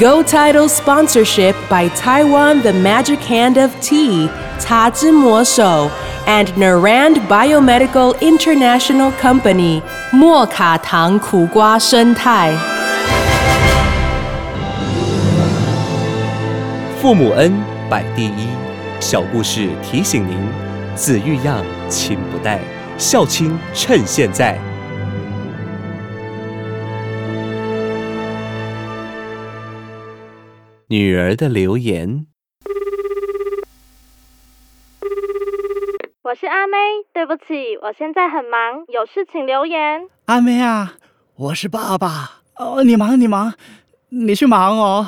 Go Title sponsorship by Taiwan The Magic Hand of Tea, Ta Zhi Mo Shou, and Narand Biomedical International Company, 莫卡糖苦瓜生态。父母恩，摆第一。小故事提醒您：子欲养，亲不待，孝亲趁现在。 女儿的留言。我是阿妹，对不起，我现在很忙，有事请留言。阿妹啊，我是爸爸。哦，你忙你忙，你去忙哦。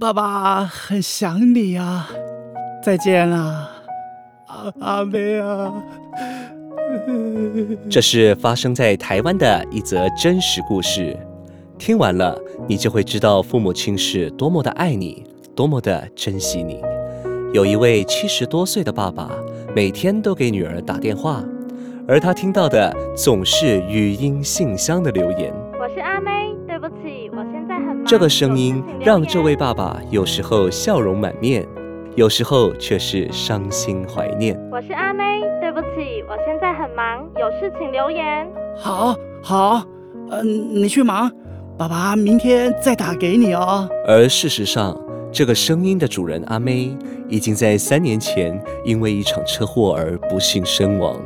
爸爸很想你啊，再见啦，阿阿妹啊。这是发生在台湾的一则真实故事。听完了，你就会知道父母亲是多么的爱你，多么的珍惜你。有一位七十多岁的爸爸，每天都给女儿打电话，而他听到的总是语音信箱的留言。我是阿妹，对不起，我现在很忙。这个声音让这位爸爸有时候笑容满面，有时候却是伤心怀念。我是阿妹，对不起，我现在很忙，有事请留言。好，好，嗯、你去忙，爸爸明天再打给你哦。而事实上，这个声音的主人阿妹已经在三年前因为一场车祸而不幸身亡。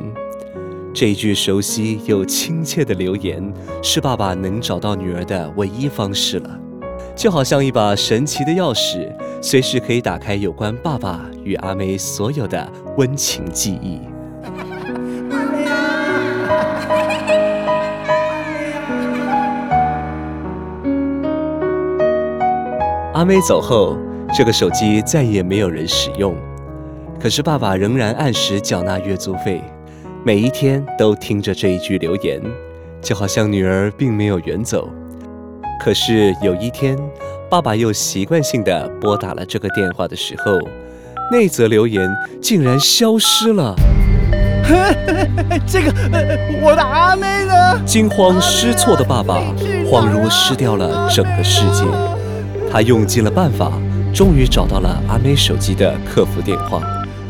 这一句熟悉又亲切的留言，是爸爸能找到女儿的唯一方式了。就好像一把神奇的钥匙，随时可以打开有关爸爸与阿妹所有的温情记忆。阿妹走后，这个手机再也没有人使用。可是爸爸仍然按时缴纳月租费，每一天都听着这一句留言，就好像女儿并没有远走。可是有一天，爸爸又习惯性的拨打了这个电话的时候，那则留言竟然消失了。这个，呃我的阿妹呢？惊慌失措的爸爸，恍如失掉了整个世界。他用尽了办法，终于找到了阿妹手机的客服电话。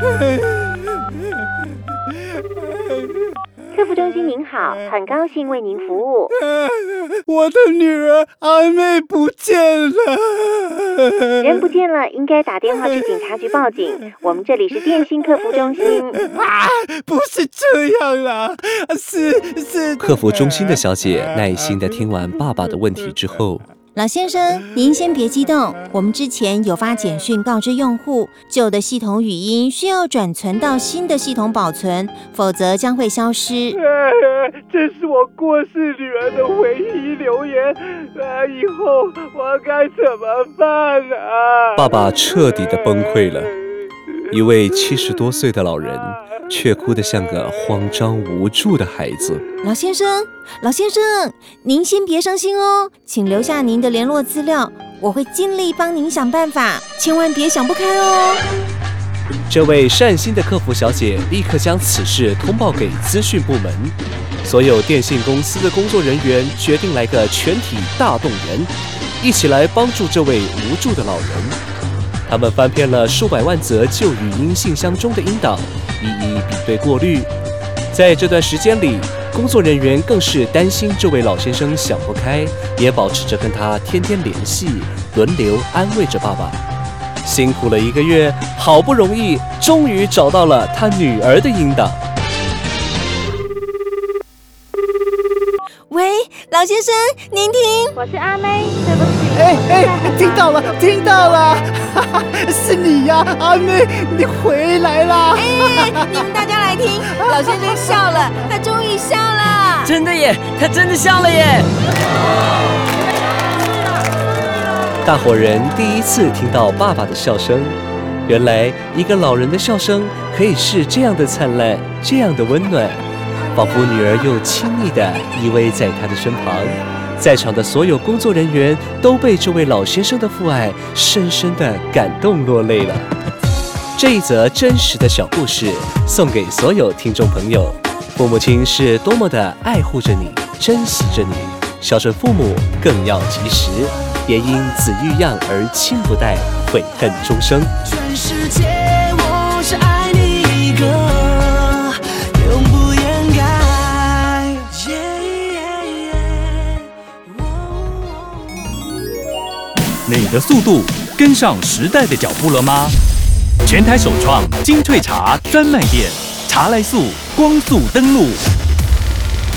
客服中心您好，很高兴为您服务。我的女儿阿妹不见了。人不见了，应该打电话去警察局报警。我们这里是电信客服中心。啊，不是这样啦，是是。客服中心的小姐耐心的听完爸爸的问题之后，老先生，您先别激动，我们之前有发简讯告知用户，旧的系统语音需要转存到新的系统保存，否则将会消失。这是我过世女儿的唯一留言，啊，以后我该怎么办啊？爸爸彻底的崩溃了。一位七十多岁的老人，却哭得像个慌张无助的孩子。老先生，老先生，您先别伤心哦，请留下您的联络资料，我会尽力帮您想办法，千万别想不开哦。这位善心的客服小姐立刻将此事通报给资讯部门，所有电信公司的工作人员决定来个全体大动员，一起来帮助这位无助的老人。他们翻遍了数百万则旧语音信箱中的音档，一一比对过滤。在这段时间里，工作人员更是担心这位老先生想不开，也保持着跟他天天联系，轮流安慰着爸爸。辛苦了一个月，好不容易，终于找到了他女儿的音档。喂，老先生，您听，我是阿妹，对不起。哎哎听到了，听到了，哈哈，是你呀，阿妹，你回来啦！哎，你们大家来听，老先生笑了，他终于笑了。真的耶，他真的笑了耶！大伙人第一次听到爸爸的笑声，原来一个老人的笑声可以是这样的灿烂，这样的温暖，仿佛女儿又亲昵地依偎在他的身旁。在场的所有工作人员都被这位老先生的父爱深深地感动落泪了。这一则真实的小故事送给所有听众朋友。父母亲是多么的爱护着你，珍惜着你，孝顺父母更要及时，别因子欲养而亲不待，悔恨终生。全世界，你的速度跟上时代的脚步了吗？全台首创精粹茶专卖店，茶来速光速登录，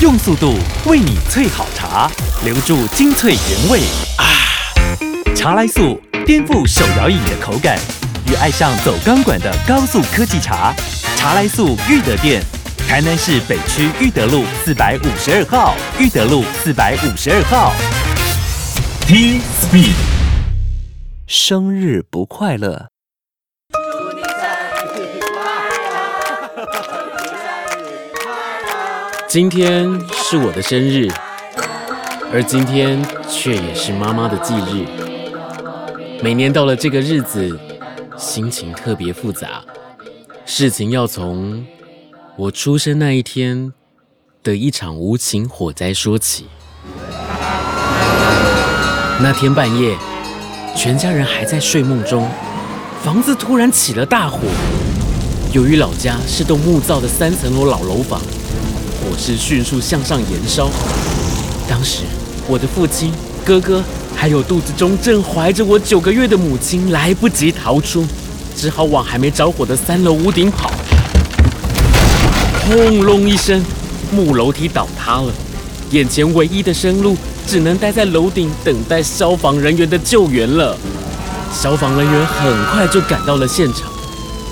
用速度为你萃好茶，留住精粹原味啊！茶来速颠覆手摇饮的口感，与爱上走钢管的高速科技茶。茶来速裕德店，台南市北区裕德路四百五十二号，裕德路四百五十二号。T Speed。生日不快乐。今天是我的生日，而今天却也是妈妈的忌日。每年到了这个日子，心情特别复杂。事情要从我出生那一天的一场无情火灾说起。那天半夜，全家人还在睡梦中，房子突然起了大火。由于老家是栋木造的三层楼老楼房。火势迅速向上延烧。当时，我的父亲、哥哥，还有肚子中正怀着我九个月的母亲，来不及逃出，只好往还没着火的三楼屋顶跑。轰隆一声，木楼梯倒塌了。眼前唯一的生路，只能待在楼顶等待消防人员的救援了。消防人员很快就赶到了现场，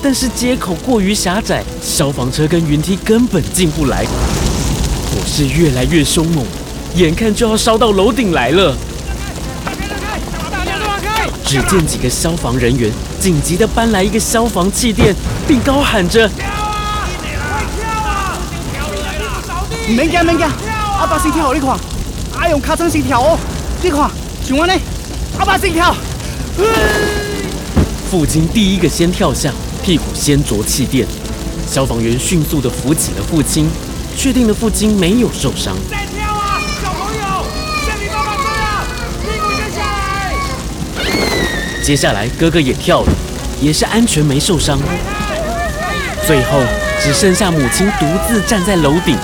但是接口过于狭窄，消防车跟云梯根本进不来。火势越来越凶猛，眼看就要烧到楼顶来了。只见几个消防人员紧急的搬来一个消防气垫，并高喊着：“免惊免惊，阿爸先跳，你看，阿用卡车先跳哦，你看，像我呢，阿爸先跳。父亲第一个先跳下，屁股先着气垫，消防员迅速的扶起了父亲。确定了，父亲没有受伤。再跳啊，小朋友，像你爸爸追啊，屁股先下来。接下来，哥哥也跳了，也是安全没受伤。最后，只剩下母亲独自站在楼顶，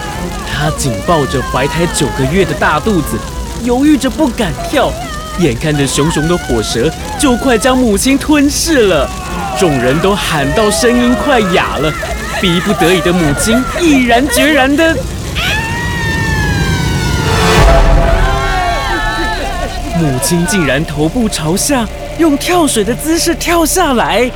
她紧抱着怀胎九个月的大肚子，犹豫着不敢跳，眼看着熊熊的火舌就快将母亲吞噬了，众人都喊到声音快哑了。逼不得已的母亲毅然决然的，母亲竟然头部朝下，用跳水的姿势跳下来。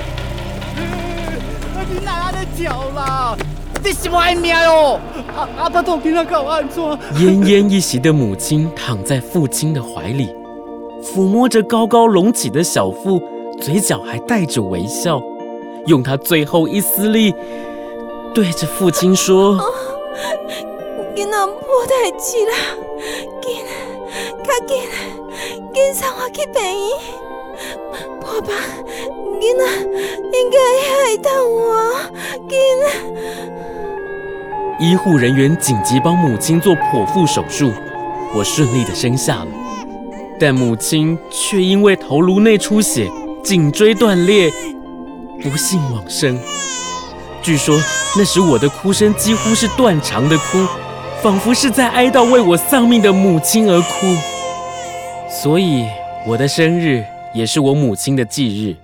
你奶奶的脚啦！你是外命哦！阿阿爸都听他搞安装。奄奄一息的母亲躺在父亲的怀里，抚摸着高高隆起的小腹，嘴角还带着微笑，用他最后一丝力。对着父亲说：“囡仔无代志啦，紧，较紧，紧送我去病院。爸爸，囡仔应该还疼我，紧。”医护人员紧急帮母亲做剖腹手术，我顺利的生下了，但母亲却因为头颅内出血，颈椎断裂，不幸往生。据说那时我的哭声几乎是断肠的哭，仿佛是在哀悼为我丧命的母亲而哭。所以我的生日也是我母亲的忌日。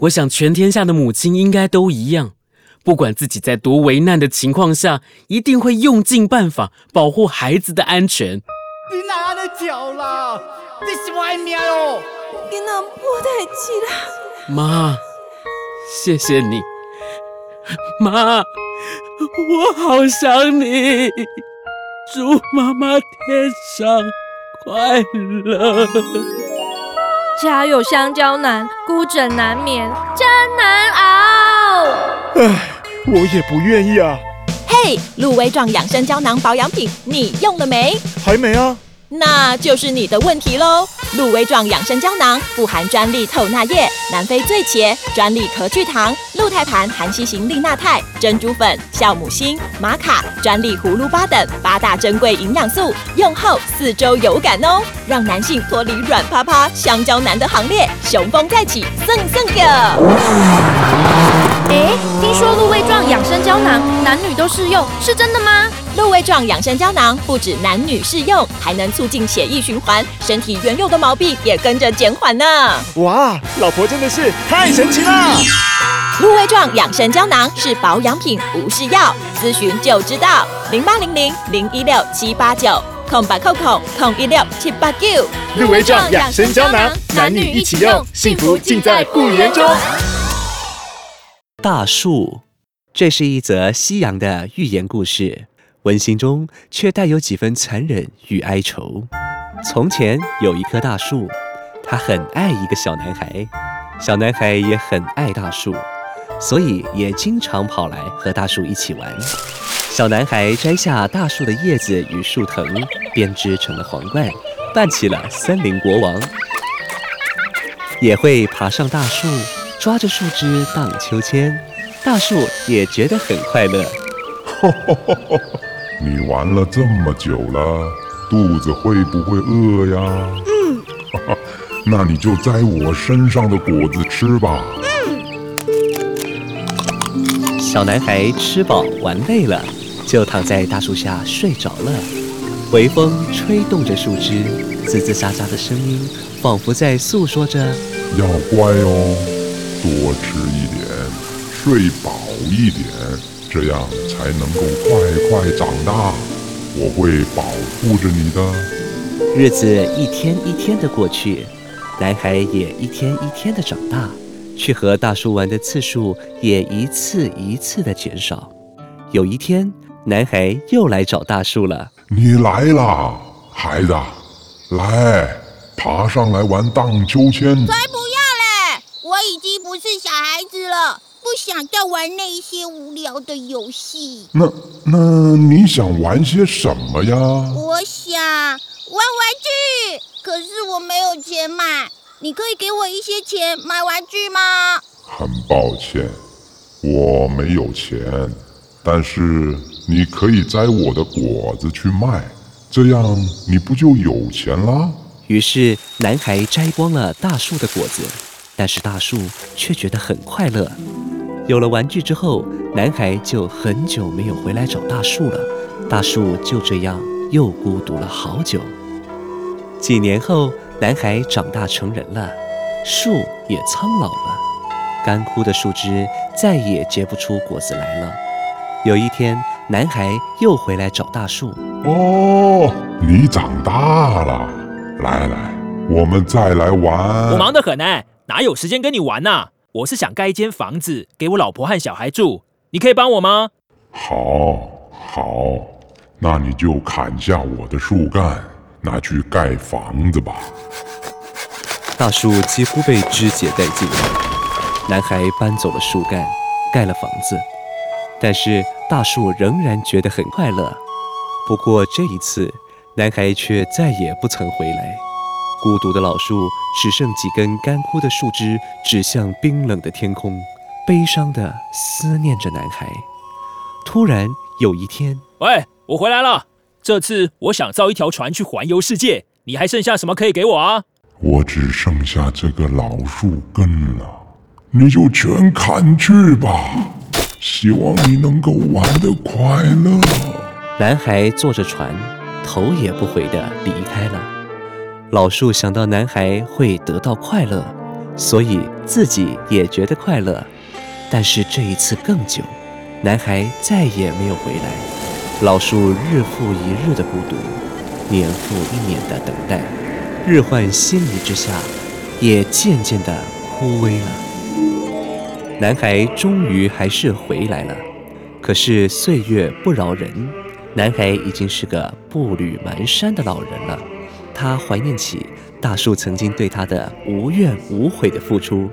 我想全天下的母亲应该都一样，不管自己在多危难的情况下，一定会用尽办法保护孩子的安全。你哪安尼叫啦？你是外命哦！囡仔无代志啦。妈，谢谢你。妈，我好想你，祝妈妈天上快乐。家有香蕉难，孤枕难眠，真难熬。唉，我也不愿意啊。嘿，鹿威壮养生胶囊保养品，你用了没？还没啊。那就是你的问题喽。鹿威壮养生胶囊富含专利透钠液、南非醉茄、专利壳聚糖、鹿胎盘含硒型利钠肽、珍珠粉、酵母锌、玛卡、专利葫芦巴等八大珍贵营养素，用后四周有感哦，让男性脱离软趴趴香蕉男的行列，雄风再起，蹭蹭个。哎，听说鹿威壮养生胶囊男女都适用，是真的吗？鹿胃状养生胶囊不止男女适用，还能促进血液循环，身体原有的毛病也跟着减缓呢。哇，老婆真的是太神奇了！鹿胃状养生胶囊是保养品，不是药，咨询就知道。零八零零零一六七八九空白扣扣空一六七八九。鹿胃状养生胶囊，男女一起用，幸福尽在不言中。大树，这是一则西洋的寓言故事，温馨中却带有几分残忍与哀愁。从前有一棵大树，它很爱一个小男孩，小男孩也很爱大树，所以也经常跑来和大树一起玩。小男孩摘下大树的叶子与树藤，编织成了皇冠，扮起了森林国王，也会爬上大树。抓着树枝荡秋千，大树也觉得很快乐。你玩了这么久了，肚子会不会饿呀？嗯。那你就摘我身上的果子吃吧。嗯。小男孩吃饱玩累了，就躺在大树下睡着了。微风吹动着树枝，吱吱喳喳的声音，仿佛在诉说着：要乖哦。多吃一点，睡饱一点，这样才能够快快长大。我会保护着你的。日子一天一天的过去，男孩也一天一天的长大，去和大树玩的次数也一次一次的减少。有一天，男孩又来找大树了。你来啦，孩子，来，爬上来玩荡秋千。才不想再玩那些无聊的游戏。那那你想玩些什么呀？我想玩玩具，可是我没有钱买。你可以给我一些钱买玩具吗？很抱歉，我没有钱。但是你可以摘我的果子去卖，这样你不就有钱了？于是男孩摘光了大树的果子。但是大树却觉得很快乐。有了玩具之后，男孩就很久没有回来找大树了。大树就这样又孤独了好久。几年后，男孩长大成人了，树也苍老了，干枯的树枝再也结不出果子来了。有一天，男孩又回来找大树。哦，你长大了，来来，我们再来玩。我忙得很呢。哪有时间跟你玩呐？我是想盖一间房子给我老婆和小孩住，你可以帮我吗？好，好，那你就砍下我的树干，拿去盖房子吧。大树几乎被肢解殆尽，男孩搬走了树干，盖了房子，但是大树仍然觉得很快乐。不过这一次，男孩却再也不曾回来。孤独的老树只剩几根干枯的树枝，指向冰冷的天空，悲伤的思念着男孩。突然有一天，喂，我回来了。这次我想造一条船去环游世界，你还剩下什么可以给我啊？我只剩下这个老树根了，你就全砍去吧。希望你能够玩得快乐。男孩坐着船，头也不回地离开了。老树想到男孩会得到快乐，所以自己也觉得快乐。但是这一次更久，男孩再也没有回来。老树日复一日的孤独，年复一年的等待，日换星移之下，也渐渐的枯萎了。男孩终于还是回来了，可是岁月不饶人，男孩已经是个步履蹒跚的老人了。他怀念起大树曾经对他的无怨无悔的付出，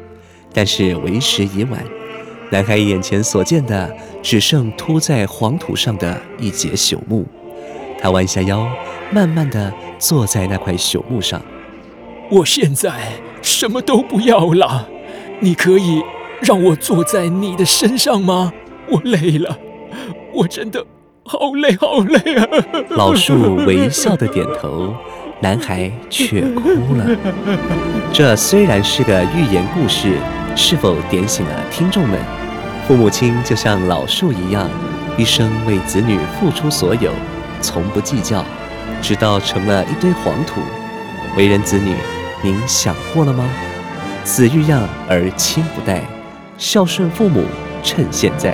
但是为时已晚，男孩眼前所见的只剩秃在黄土上的一截朽木。他弯下腰，慢慢地坐在那块朽木上。我现在什么都不要了，你可以让我坐在你的身上吗？我累了，我真的好累好累啊！老树微笑的点头，男孩却哭了。这虽然是个寓言故事，是否点醒了听众们？父母亲就像老树一样，一生为子女付出所有。从不计较，直到成了一堆黄土。为人子女，您想过了吗？子欲养而亲不待，孝顺父母趁现在。